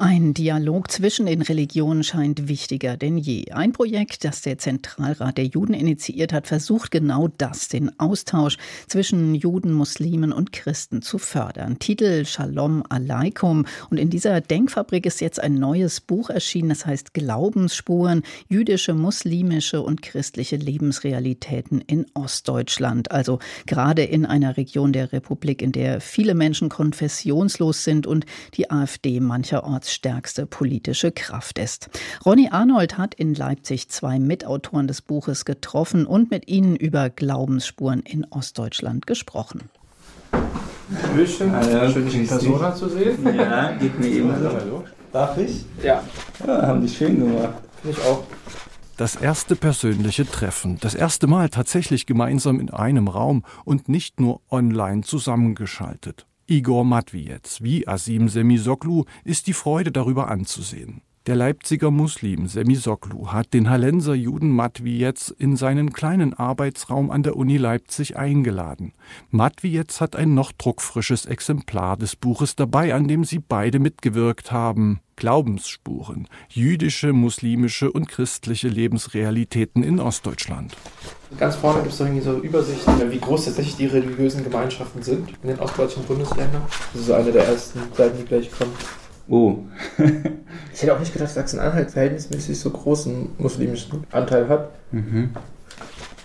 ein Dialog zwischen den Religionen scheint wichtiger denn je. Ein Projekt, das der Zentralrat der Juden initiiert hat, versucht genau das, den Austausch zwischen Juden, Muslimen und Christen zu fördern. Titel Shalom Aleikum. Und in dieser Denkfabrik ist jetzt ein neues Buch erschienen, das heißt Glaubensspuren, jüdische, muslimische und christliche Lebensrealitäten in Ostdeutschland. Also gerade in einer Region der Republik, in der viele Menschen konfessionslos sind und die AfD mancherorts stärkste politische Kraft ist. Ronny Arnold hat in Leipzig zwei Mitautoren des Buches getroffen und mit ihnen über Glaubensspuren in Ostdeutschland gesprochen. Hallöchen, Hallo, schön, dich in Persona zu sehen. Ja, geht mir eben so. Hallo. Darf ich? Ja. ja haben die schön gemacht. Ich auch. Das erste persönliche Treffen, das erste Mal tatsächlich gemeinsam in einem Raum und nicht nur online zusammengeschaltet. Igor Matwietz wie Asim Semisoglu ist die Freude darüber anzusehen. Der Leipziger Muslim Semisoglu hat den Hallenser Juden Matwietz in seinen kleinen Arbeitsraum an der Uni Leipzig eingeladen. Matwietz hat ein noch druckfrisches Exemplar des Buches dabei, an dem sie beide mitgewirkt haben. Glaubensspuren, jüdische, muslimische und christliche Lebensrealitäten in Ostdeutschland. Ganz vorne gibt es so Übersichten, wie groß tatsächlich die religiösen Gemeinschaften sind in den ostdeutschen Bundesländern. Das ist eine der ersten Seiten, die gleich kommt. Oh. ich hätte auch nicht gedacht, dass Sachsen-Anhalt verhältnismäßig so großen muslimischen Anteil hat. Mhm.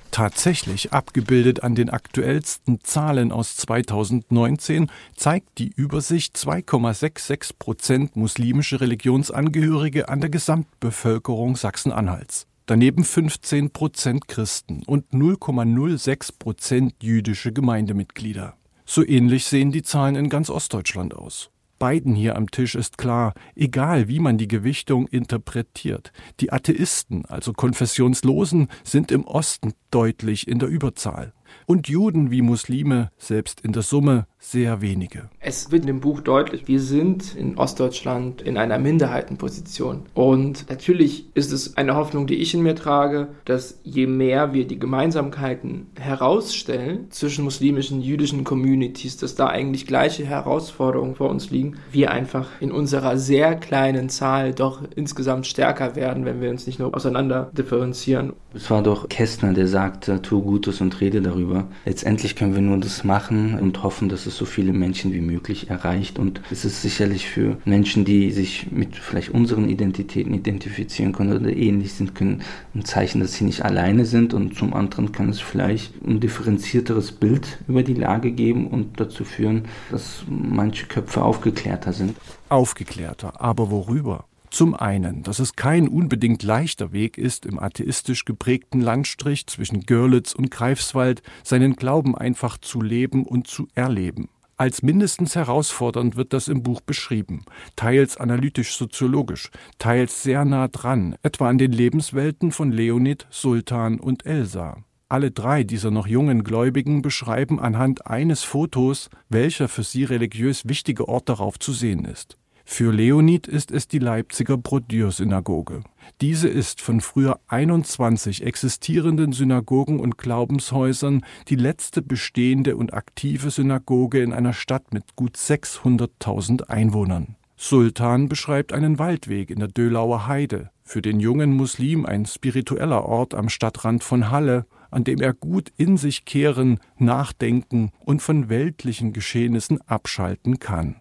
Tatsächlich abgebildet an den aktuellsten Zahlen aus 2019 zeigt die Übersicht 2,66 Prozent muslimische Religionsangehörige an der Gesamtbevölkerung Sachsen-Anhalts. Daneben 15 Prozent Christen und 0,06 Prozent jüdische Gemeindemitglieder. So ähnlich sehen die Zahlen in ganz Ostdeutschland aus beiden hier am Tisch ist klar, egal wie man die Gewichtung interpretiert, die Atheisten, also Konfessionslosen, sind im Osten deutlich in der Überzahl und Juden wie Muslime, selbst in der Summe sehr wenige. Es wird in dem Buch deutlich, wir sind in Ostdeutschland in einer Minderheitenposition. Und natürlich ist es eine Hoffnung, die ich in mir trage, dass je mehr wir die Gemeinsamkeiten herausstellen zwischen muslimischen, jüdischen Communities, dass da eigentlich gleiche Herausforderungen vor uns liegen, wir einfach in unserer sehr kleinen Zahl doch insgesamt stärker werden, wenn wir uns nicht nur auseinander differenzieren. Es war doch Kästner, der sagte, tu Gutes und rede darüber darüber. Letztendlich können wir nur das machen und hoffen, dass es so viele Menschen wie möglich erreicht. Und es ist sicherlich für Menschen, die sich mit vielleicht unseren Identitäten identifizieren können oder ähnlich sind, können ein Zeichen, dass sie nicht alleine sind. Und zum anderen kann es vielleicht ein differenzierteres Bild über die Lage geben und dazu führen, dass manche Köpfe aufgeklärter sind. Aufgeklärter, aber worüber? Zum einen, dass es kein unbedingt leichter Weg ist, im atheistisch geprägten Landstrich zwischen Görlitz und Greifswald seinen Glauben einfach zu leben und zu erleben. Als mindestens herausfordernd wird das im Buch beschrieben, teils analytisch-soziologisch, teils sehr nah dran, etwa an den Lebenswelten von Leonid, Sultan und Elsa. Alle drei dieser noch jungen Gläubigen beschreiben anhand eines Fotos, welcher für sie religiös wichtige Ort darauf zu sehen ist. Für Leonid ist es die Leipziger Brodür-Synagoge. Diese ist von früher 21 existierenden Synagogen und Glaubenshäusern die letzte bestehende und aktive Synagoge in einer Stadt mit gut 600.000 Einwohnern. Sultan beschreibt einen Waldweg in der Dölauer Heide, für den jungen Muslim ein spiritueller Ort am Stadtrand von Halle, an dem er gut in sich kehren, nachdenken und von weltlichen Geschehnissen abschalten kann.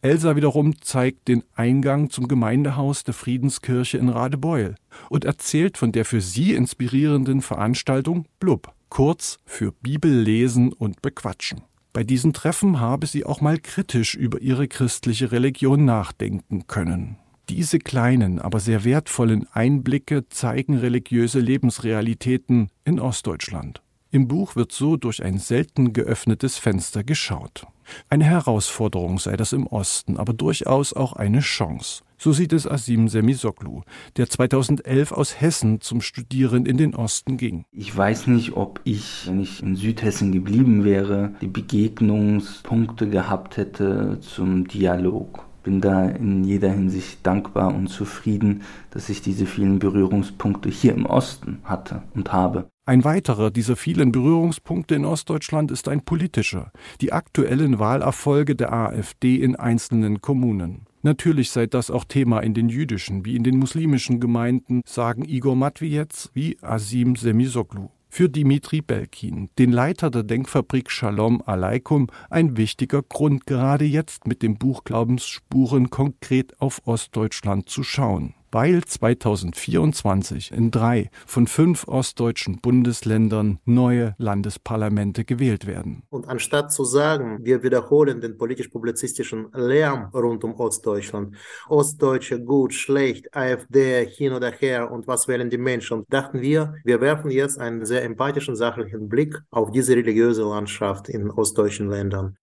Elsa wiederum zeigt den Eingang zum Gemeindehaus der Friedenskirche in Radebeul und erzählt von der für sie inspirierenden Veranstaltung Blub, kurz für Bibel lesen und bequatschen. Bei diesen Treffen habe sie auch mal kritisch über ihre christliche Religion nachdenken können. Diese kleinen, aber sehr wertvollen Einblicke zeigen religiöse Lebensrealitäten in Ostdeutschland. Im Buch wird so durch ein selten geöffnetes Fenster geschaut. Eine Herausforderung sei das im Osten, aber durchaus auch eine Chance. So sieht es Asim Semisoglu, der 2011 aus Hessen zum Studieren in den Osten ging. Ich weiß nicht, ob ich, wenn ich in Südhessen geblieben wäre, die Begegnungspunkte gehabt hätte zum Dialog bin da in jeder Hinsicht dankbar und zufrieden, dass ich diese vielen Berührungspunkte hier im Osten hatte und habe. Ein weiterer dieser vielen Berührungspunkte in Ostdeutschland ist ein politischer, die aktuellen Wahlerfolge der AfD in einzelnen Kommunen. Natürlich sei das auch Thema in den jüdischen wie in den muslimischen Gemeinden, sagen Igor Matwietz wie Asim Semisoglu. Für Dimitri Belkin, den Leiter der Denkfabrik Shalom Aleikum, ein wichtiger Grund, gerade jetzt mit dem Buch Glaubensspuren konkret auf Ostdeutschland zu schauen weil 2024 in drei von fünf ostdeutschen Bundesländern neue Landesparlamente gewählt werden. Und anstatt zu sagen, wir wiederholen den politisch-publizistischen Lärm rund um Ostdeutschland, Ostdeutsche gut, schlecht, AfD hin oder her und was wählen die Menschen, dachten wir, wir werfen jetzt einen sehr empathischen, sachlichen Blick auf diese religiöse Landschaft in ostdeutschen Ländern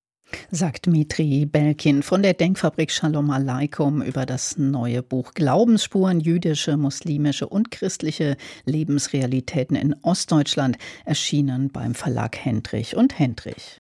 sagt Mitri Belkin von der Denkfabrik Shalom Aleikum über das neue Buch Glaubensspuren jüdische, muslimische und christliche Lebensrealitäten in Ostdeutschland, erschienen beim Verlag Hendrich und Hendrich.